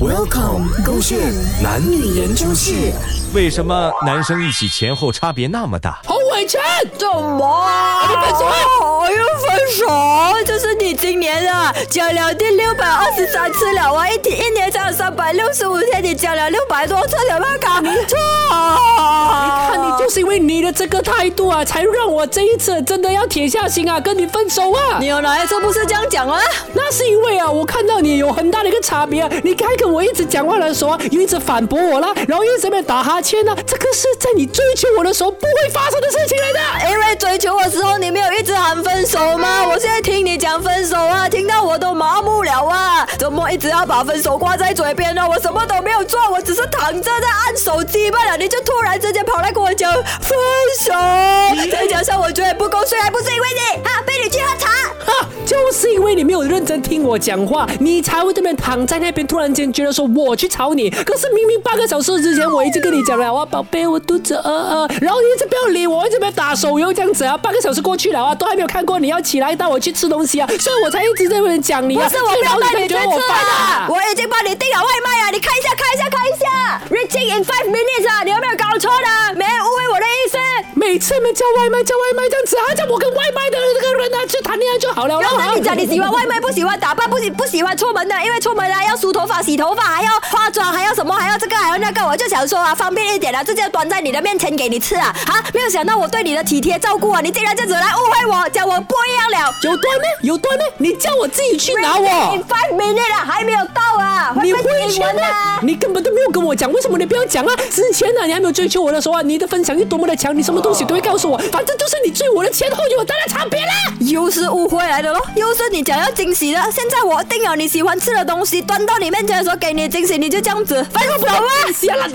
Welcome，勾线男女研究室。为什么男生一起前后差别那么大？洪伟成，怎么？你分手啊！我又分手，就是你今年啊交了第六百二十三次了啊！一天一年才有三百六十五天，你交了六百多次，有没有搞错？看你就是因为你的这个态度啊，才让我这一次真的要铁下心啊，跟你分手啊！你有哪一次不是这样讲啊？那是因为啊，我看到你有很大的一个差别啊，你还跟我一直讲话的时候啊，又一直反驳我啦，然后又一直在那边打哈欠呢，这个是在你追求我的时候不会发生的事情来的。因为追求我的时候你没有一直喊分手吗？我现在听你讲分手啊，听到我都麻木了啊！怎么一直要把分手挂在嘴边呢？我什么都没有做，我只是躺着在按手机罢了，你就突然之间跑来跟我讲分手，再加上我觉得不够睡，还不是因为你。哈，就是因为你没有认真听我讲话，你才会这边躺在那边，突然间觉得说我去吵你。可是明明半个小时之前我一直跟你讲了啊，宝贝，我肚子饿饿，然后你一直不要理我，一直在打手游这样子啊，半个小时过去了啊，都还没有看过你要起来带我去吃东西啊，所以我才一直在那边讲你啊。不是我不要带你去我吃！啊！我已经帮你订了外卖啊！你看一下，看一下，看一下，reaching in five minutes 啊！叫外卖叫外卖这样子啊，叫我跟外卖的这个人啊去谈恋爱就好了。然后你讲你喜欢外卖，不喜欢打扮，不喜不喜欢出门的，因为出门啊要梳头发、洗头发，还要化妆，还要什么，还要这个，还要那个，我就想说啊，方便一点啊，直接端在你的面前给你吃啊！啊，没有想到我对你的体贴照顾啊，你竟然这样子来误会我，讲我不一样了。有端呢？有端呢？你叫我自己去拿我。five minutes 啊，还没有你会不会英会钱呢文啊？？你根本都没有跟我讲，为什么你不要讲啊？之前呢，你还没有追求我的时候啊，你的分享欲多么的强，你什么东西都会告诉我。反正就是你追我的前后有多大的差别啦。又是误会来的咯，又是你讲要惊喜的。现在我定了你喜欢吃的东西，端到你面前的时候给你惊喜，你就这样子分手啊！下了。